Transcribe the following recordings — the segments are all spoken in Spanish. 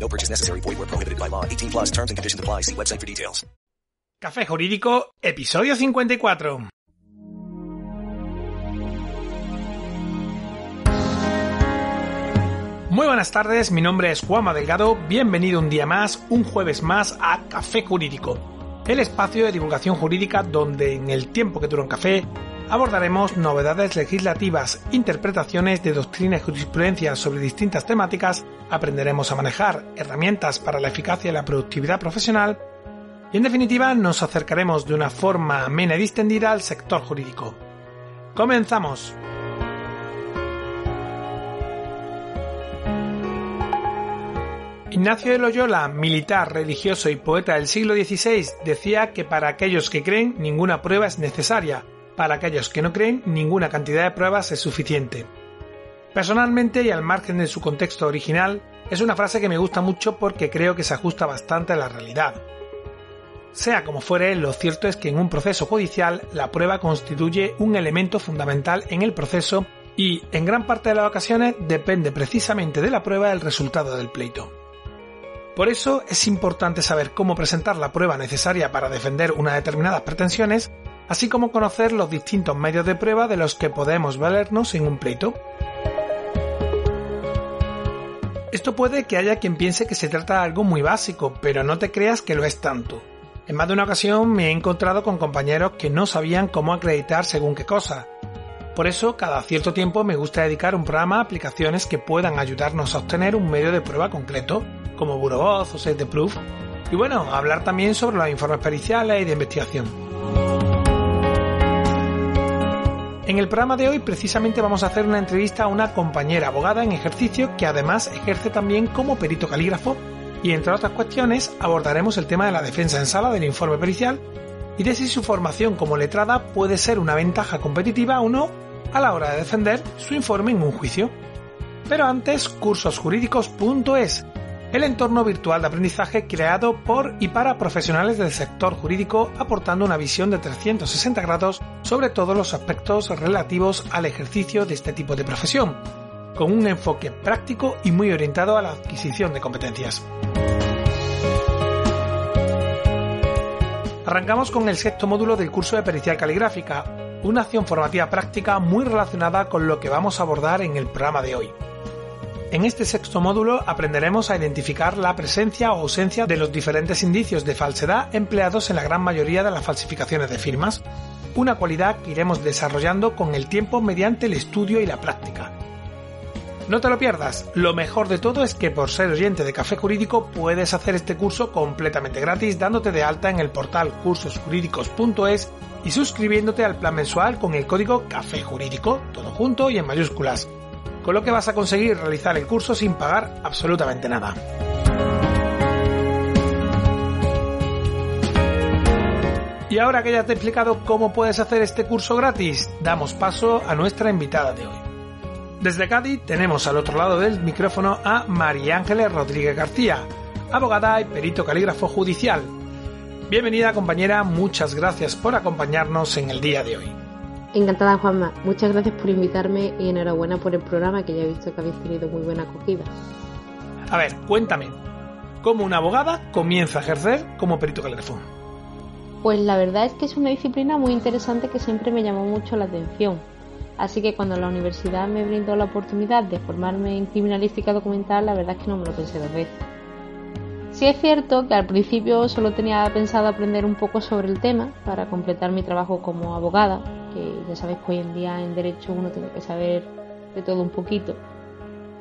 No purchase necessary. Void where prohibited by law. 18 plus terms and conditions apply. See website for details. Café Jurídico, episodio 54. Muy buenas tardes, mi nombre es Juanma Delgado, bienvenido un día más, un jueves más a Café Jurídico, el espacio de divulgación jurídica donde en el tiempo que dura un café abordaremos novedades legislativas, interpretaciones de doctrina y jurisprudencia sobre distintas temáticas, aprenderemos a manejar herramientas para la eficacia y la productividad profesional y en definitiva nos acercaremos de una forma amena y distendida al sector jurídico. Comenzamos. Ignacio de Loyola, militar, religioso y poeta del siglo XVI, decía que para aquellos que creen ninguna prueba es necesaria, para aquellos que no creen ninguna cantidad de pruebas es suficiente. Personalmente y al margen de su contexto original, es una frase que me gusta mucho porque creo que se ajusta bastante a la realidad. Sea como fuere, lo cierto es que en un proceso judicial la prueba constituye un elemento fundamental en el proceso y, en gran parte de las ocasiones, depende precisamente de la prueba el resultado del pleito. Por eso es importante saber cómo presentar la prueba necesaria para defender unas determinadas pretensiones, así como conocer los distintos medios de prueba de los que podemos valernos en un pleito. Esto puede que haya quien piense que se trata de algo muy básico, pero no te creas que lo es tanto. En más de una ocasión me he encontrado con compañeros que no sabían cómo acreditar según qué cosa. Por eso, cada cierto tiempo me gusta dedicar un programa a aplicaciones que puedan ayudarnos a obtener un medio de prueba concreto, como Burovoz o Set de Proof, y bueno, hablar también sobre los informes periciales y de investigación. En el programa de hoy precisamente vamos a hacer una entrevista a una compañera abogada en ejercicio que además ejerce también como perito calígrafo y entre otras cuestiones abordaremos el tema de la defensa en sala del informe pericial y de si su formación como letrada puede ser una ventaja competitiva o no a la hora de defender su informe en un juicio. Pero antes, cursosjurídicos.es, el entorno virtual de aprendizaje creado por y para profesionales del sector jurídico aportando una visión de 360 grados sobre todos los aspectos relativos al ejercicio de este tipo de profesión, con un enfoque práctico y muy orientado a la adquisición de competencias. Arrancamos con el sexto módulo del curso de pericial caligráfica, una acción formativa práctica muy relacionada con lo que vamos a abordar en el programa de hoy. En este sexto módulo aprenderemos a identificar la presencia o ausencia de los diferentes indicios de falsedad empleados en la gran mayoría de las falsificaciones de firmas, una cualidad que iremos desarrollando con el tiempo mediante el estudio y la práctica. No te lo pierdas, lo mejor de todo es que por ser oyente de Café Jurídico puedes hacer este curso completamente gratis dándote de alta en el portal cursosjurídicos.es y suscribiéndote al plan mensual con el código Café Jurídico, todo junto y en mayúsculas, con lo que vas a conseguir realizar el curso sin pagar absolutamente nada. Y ahora que ya te he explicado cómo puedes hacer este curso gratis, damos paso a nuestra invitada de hoy. Desde Cádiz tenemos al otro lado del micrófono a María Ángeles Rodríguez García, abogada y perito calígrafo judicial. Bienvenida compañera, muchas gracias por acompañarnos en el día de hoy. Encantada Juanma, muchas gracias por invitarme y enhorabuena por el programa que ya he visto que habéis tenido muy buena acogida. A ver, cuéntame, ¿cómo una abogada comienza a ejercer como perito calígrafo? Pues la verdad es que es una disciplina muy interesante que siempre me llamó mucho la atención. Así que cuando la universidad me brindó la oportunidad de formarme en criminalística documental, la verdad es que no me lo pensé dos veces. Sí es cierto que al principio solo tenía pensado aprender un poco sobre el tema para completar mi trabajo como abogada, que ya sabéis que hoy en día en derecho uno tiene que saber de todo un poquito.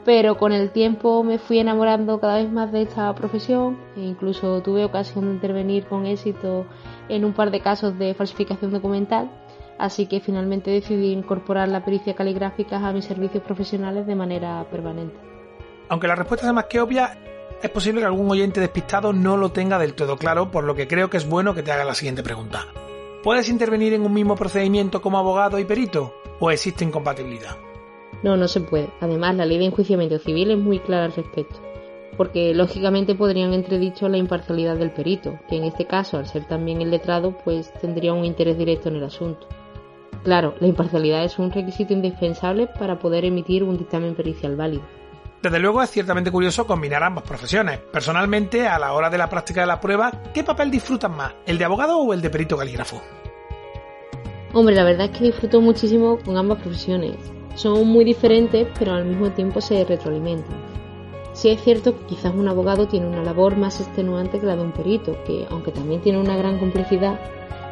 Pero con el tiempo me fui enamorando cada vez más de esta profesión e incluso tuve ocasión de intervenir con éxito en un par de casos de falsificación documental, así que finalmente decidí incorporar la pericia caligráfica a mis servicios profesionales de manera permanente. Aunque la respuesta es más que obvia, es posible que algún oyente despistado no lo tenga del todo claro, por lo que creo que es bueno que te haga la siguiente pregunta. ¿Puedes intervenir en un mismo procedimiento como abogado y perito? ¿O existe incompatibilidad? No, no se puede. Además, la ley de enjuiciamiento civil es muy clara al respecto, porque lógicamente podrían entredicho la imparcialidad del perito, que en este caso, al ser también el letrado, pues tendría un interés directo en el asunto. Claro, la imparcialidad es un requisito indispensable para poder emitir un dictamen pericial válido. Desde luego es ciertamente curioso combinar ambas profesiones. Personalmente, a la hora de la práctica de la prueba, ¿qué papel disfrutan más? ¿El de abogado o el de perito calígrafo? Hombre, la verdad es que disfruto muchísimo con ambas profesiones. Son muy diferentes, pero al mismo tiempo se retroalimentan. Sí es cierto que quizás un abogado tiene una labor más extenuante que la de un perito, que aunque también tiene una gran complejidad,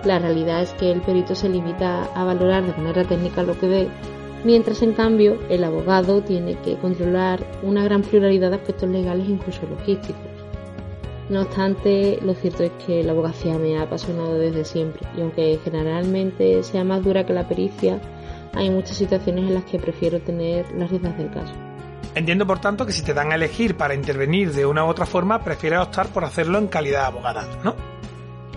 la realidad es que el perito se limita a valorar de manera técnica lo que ve mientras en cambio el abogado tiene que controlar una gran pluralidad de aspectos legales, incluso logísticos. No obstante, lo cierto es que la abogacía me ha apasionado desde siempre y aunque generalmente sea más dura que la pericia, hay muchas situaciones en las que prefiero tener las riendas del caso. Entiendo por tanto que si te dan a elegir para intervenir de una u otra forma, prefieres optar por hacerlo en calidad de abogada, ¿no?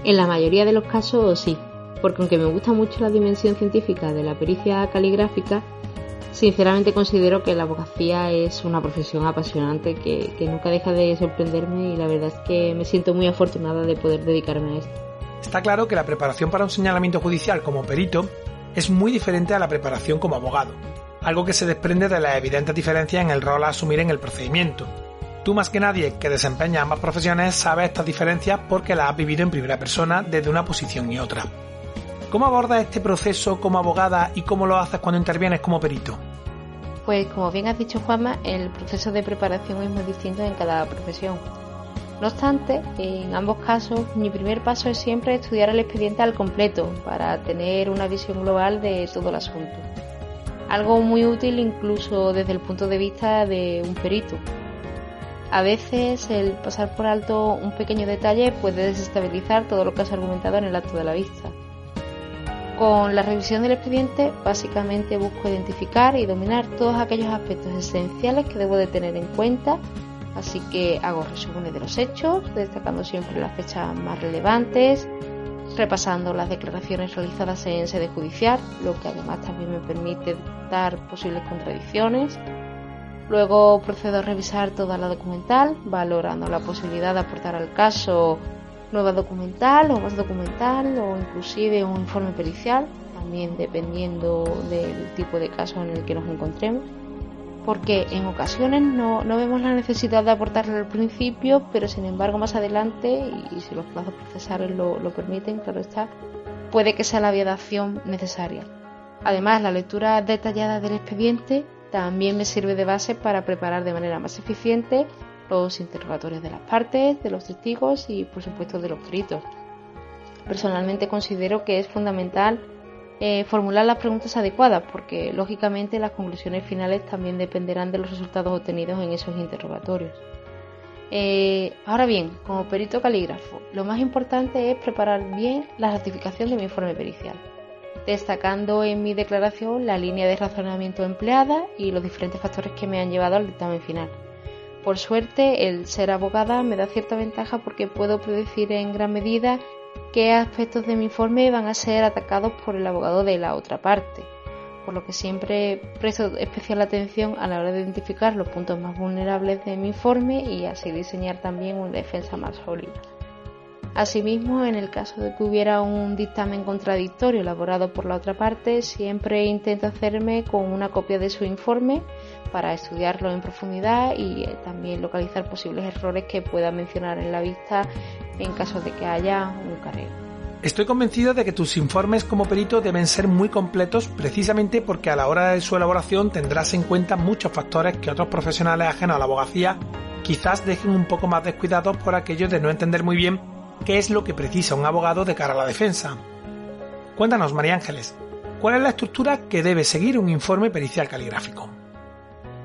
En la mayoría de los casos sí, porque aunque me gusta mucho la dimensión científica de la pericia caligráfica, sinceramente considero que la abogacía es una profesión apasionante que, nunca deja de sorprenderme y la verdad es que me siento muy afortunada de poder dedicarme a esto. Está claro que la preparación para un señalamiento judicial como perito es muy diferente a la preparación como abogado, algo que se desprende de la evidente diferencia en el rol a asumir en el procedimiento. Tú más que nadie que desempeña ambas profesiones sabes estas diferencias porque las has vivido en primera persona desde una posición y otra. ¿Cómo abordas este proceso como abogada y cómo lo haces cuando intervienes como perito? Pues como bien has dicho Juanma, el proceso de preparación es muy distinto en cada profesión. No obstante, en ambos casos mi primer paso es siempre estudiar el expediente al completo para tener una visión global de todo el asunto. Algo muy útil incluso desde el punto de vista de un perito. A veces el pasar por alto un pequeño detalle puede desestabilizar todo lo que has argumentado en el acto de la vista. Con la revisión del expediente básicamente busco identificar y dominar todos aquellos aspectos esenciales que debo de tener en cuenta, así que hago resúmenes de los hechos, destacando siempre las fechas más relevantes, repasando las declaraciones realizadas en sede judicial, lo que además también me permite dar posibles contradicciones. Luego procedo a revisar toda la documental, valorando la posibilidad de aportar al caso nueva documental o más documental o inclusive un informe pericial, también dependiendo del tipo de caso en el que nos encontremos. Porque en ocasiones no, vemos la necesidad de aportarle al principio, pero sin embargo más adelante, y, si los plazos procesales lo, lo permiten, claro está, puede que sea la vía de acción necesaria. Además, la lectura detallada del expediente también me sirve de base para preparar de manera más eficiente los interrogatorios de las partes, de los testigos y por supuesto de los peritos. Personalmente considero que es fundamental eh, formular las preguntas adecuadas porque lógicamente las conclusiones finales también dependerán de los resultados obtenidos en esos interrogatorios. Eh, ahora bien, como perito calígrafo, lo más importante es preparar bien la ratificación de mi informe pericial, destacando en mi declaración la línea de razonamiento empleada y los diferentes factores que me han llevado al dictamen final. Por suerte, el ser abogada me da cierta ventaja porque puedo predecir en gran medida qué aspectos de mi informe van a ser atacados por el abogado de la otra parte, por lo que siempre presto especial atención a la hora de identificar los puntos más vulnerables de mi informe y así diseñar también una defensa más sólida. Asimismo, en el caso de que hubiera un dictamen contradictorio elaborado por la otra parte, siempre intento hacerme con una copia de su informe para estudiarlo en profundidad y eh, también localizar posibles errores que pueda mencionar en la vista en caso de que haya un carreo. Estoy convencido de que tus informes como perito deben ser muy completos precisamente porque a la hora de su elaboración tendrás en cuenta muchos factores que otros profesionales ajenos a la abogacía quizás dejen un poco más descuidados por aquello de no entender muy bien qué es lo que precisa un abogado de cara a la defensa. Cuéntanos, María Ángeles, ¿cuál es la estructura que debe seguir un informe pericial caligráfico?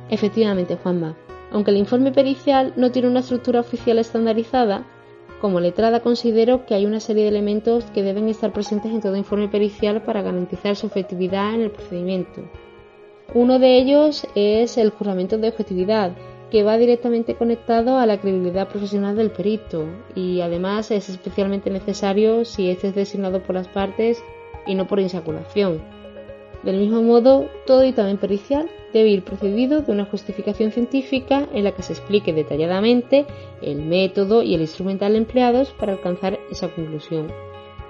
Efectivamente, Juanma. Aunque el informe pericial no tiene una estructura oficial estandarizada, como letrada considero que hay una serie de elementos que deben estar presentes en todo informe pericial para garantizar su efectividad en el procedimiento. Uno de ellos es el juramento de objetividad, que va directamente conectado a la credibilidad profesional del perito y además es especialmente necesario si este es designado por las partes y no por insaculación. Del mismo modo, todo dictamen pericial debe ir precedido de una justificación científica en la que se explique detalladamente el método y el instrumental empleados para alcanzar esa conclusión.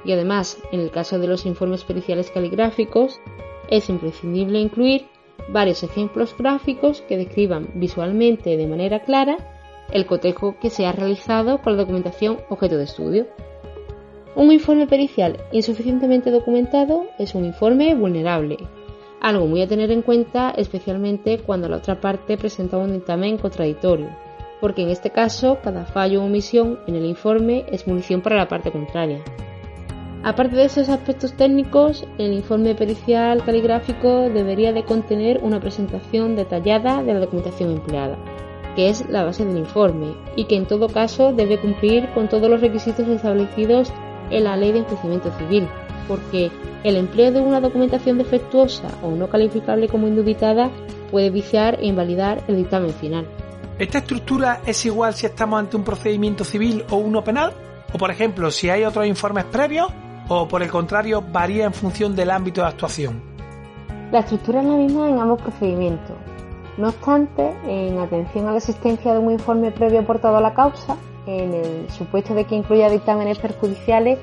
Y además, en el caso de los informes periciales caligráficos, es imprescindible incluir varios ejemplos gráficos que describan visualmente de manera clara el cotejo que se ha realizado con la documentación objeto de estudio. Un informe pericial insuficientemente documentado es un informe vulnerable, algo muy a tener en cuenta especialmente cuando la otra parte presenta un dictamen contradictorio, porque en este caso cada fallo o omisión en el informe es munición para la parte contraria. Aparte de esos aspectos técnicos, el informe pericial caligráfico debería de contener una presentación detallada de la documentación empleada, que es la base del informe, y que en todo caso debe cumplir con todos los requisitos establecidos en la Ley de Enjuiciamiento Civil, porque el empleo de una documentación defectuosa o no calificable como indubitada puede viciar e invalidar el dictamen final. ¿Esta estructura es igual si estamos ante un procedimiento civil o uno penal? O por ejemplo, si hay otros informes previos o por el contrario varía en función del ámbito de actuación? La estructura es la misma en ambos procedimientos. No obstante, en atención a la existencia de un informe previo aportado a la causa, en el supuesto de que incluya dictámenes perjudiciales,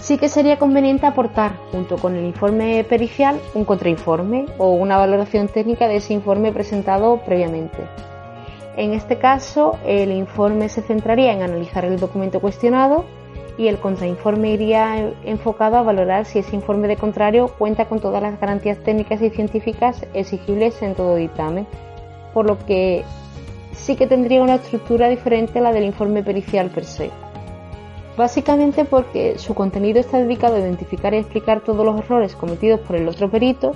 sí que sería conveniente aportar, junto con el informe pericial, un contrainforme o una valoración técnica de ese informe presentado previamente. En este caso, el informe se centraría en analizar el documento cuestionado y el contrainforme iría enfocado a valorar si ese informe de contrario cuenta con todas las garantías técnicas y científicas exigibles en todo dictamen, por lo que sí que tendría una estructura diferente a la del informe pericial per se. Básicamente porque su contenido está dedicado a identificar y explicar todos los errores cometidos por el otro perito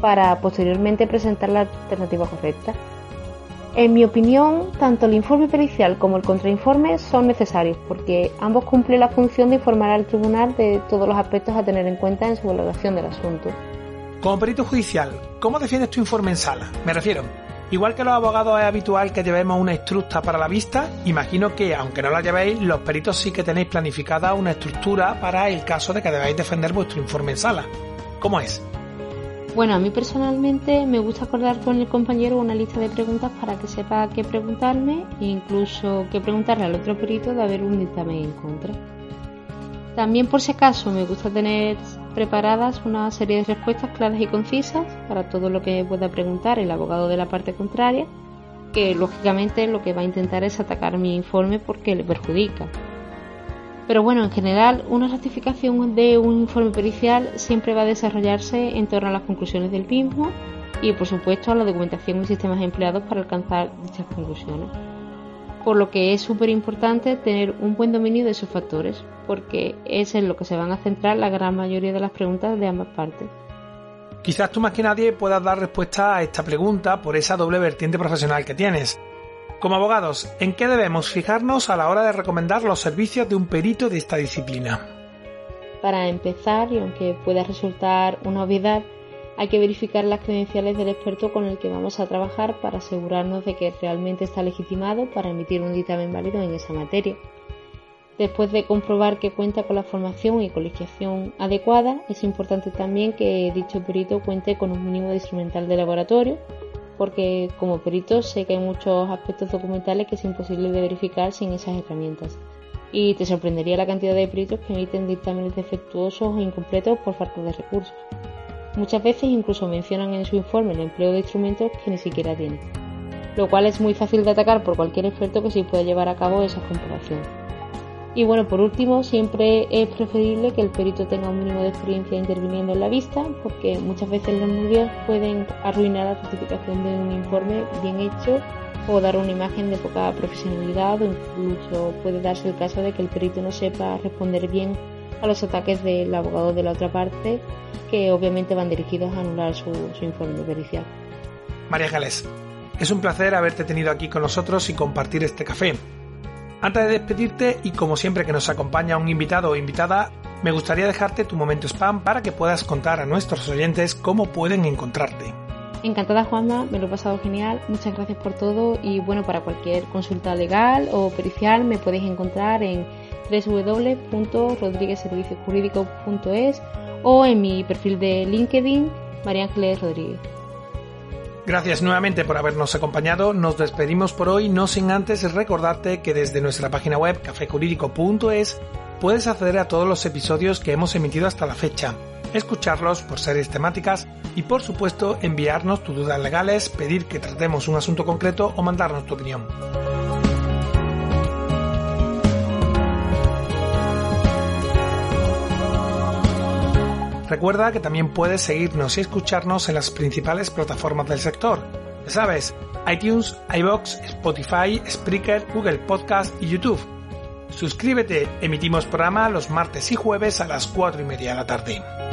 para posteriormente presentar la alternativa correcta. En mi opinión, tanto el informe pericial como el contrainforme son necesarios porque ambos cumplen la función de informar al tribunal de todos los aspectos a tener en cuenta en su valoración del asunto. Como perito judicial, ¿cómo defiendes tu informe en sala? Me refiero, igual que los abogados es habitual que llevemos una estructura para la vista, imagino que, aunque no la llevéis, los peritos sí que tenéis planificada una estructura para el caso de que debáis defender vuestro informe en sala. ¿Cómo es? Bueno, a mí personalmente me gusta acordar con el compañero una lista de preguntas para que sepa qué preguntarme e incluso qué preguntarle al otro perito de haber un dictamen en contra. También por si acaso me gusta tener preparadas una serie de respuestas claras y concisas para todo lo que pueda preguntar el abogado de la parte contraria, que lógicamente lo que va a intentar es atacar mi informe porque le perjudica. Pero bueno, en general, una ratificación de un informe pericial siempre va a desarrollarse en torno a las conclusiones del mismo y, por supuesto, a la documentación y sistemas empleados para alcanzar dichas conclusiones. Por lo que es súper importante tener un buen dominio de esos factores, porque es en lo que se van a centrar la gran mayoría de las preguntas de ambas partes. Quizás tú más que nadie puedas dar respuesta a esta pregunta por esa doble vertiente profesional que tienes como abogados, ¿en qué debemos fijarnos a la hora de recomendar los servicios de un perito de esta disciplina? Para empezar, y aunque pueda resultar una obviedad, hay que verificar las credenciales del experto con el que vamos a trabajar para asegurarnos de que realmente está legitimado para emitir un dictamen válido en esa materia. Después de comprobar que cuenta con la formación y colegiación adecuada, es importante también que dicho perito cuente con un mínimo de instrumental de laboratorio, porque como perito sé que hay muchos aspectos documentales que es imposible de verificar sin esas herramientas. Y te sorprendería la cantidad de peritos que emiten dictámenes defectuosos o incompletos por falta de recursos. Muchas veces incluso mencionan en su informe el empleo de instrumentos que ni siquiera tienen, lo cual es muy fácil de atacar por cualquier experto que sí pueda llevar a cabo esa comprobación. Y bueno, por último, siempre es preferible que el perito tenga un mínimo de experiencia interviniendo en la vista, porque muchas veces los medios pueden arruinar la certificación de un informe bien hecho o dar una imagen de poca profesionalidad o incluso puede darse el caso de que el perito no sepa responder bien a los ataques del abogado de la otra parte que obviamente van dirigidos a anular su, su informe pericial. María Gales, es un placer haberte tenido aquí con nosotros y compartir este café. Antes de despedirte y como siempre que nos acompaña un invitado o invitada, me gustaría dejarte tu momento spam para que puedas contar a nuestros oyentes cómo pueden encontrarte. Encantada Juanma, me lo he pasado genial, muchas gracias por todo y bueno, para cualquier consulta legal o pericial me podéis encontrar en www.rodriguezserviciojurídico.es o en mi perfil de LinkedIn, María Ángeles Rodríguez. Gracias nuevamente por habernos acompañado. Nos despedimos por hoy, no sin antes recordarte que desde nuestra página web cafejurídico.es puedes acceder a todos los episodios que hemos emitido hasta la fecha, escucharlos por series temáticas y por supuesto enviarnos tus dudas legales, pedir que tratemos un asunto concreto o mandarnos tu opinión. Recuerda que también puedes seguirnos y escucharnos en las principales plataformas del sector. Ya sabes, iTunes, iBox, Spotify, Spreaker, Google Podcast y YouTube. Suscríbete, emitimos programa los martes y jueves a las 4 y media de la tarde.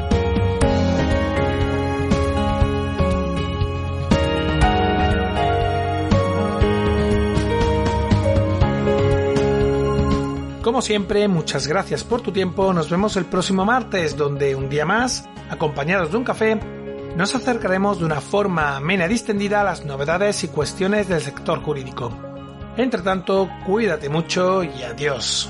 Como siempre, muchas gracias por tu tiempo. Nos vemos el próximo martes, donde un día más, acompañados de un café, nos acercaremos de una forma amena y distendida a las novedades y cuestiones del sector jurídico. Entre tanto, cuídate mucho y adiós.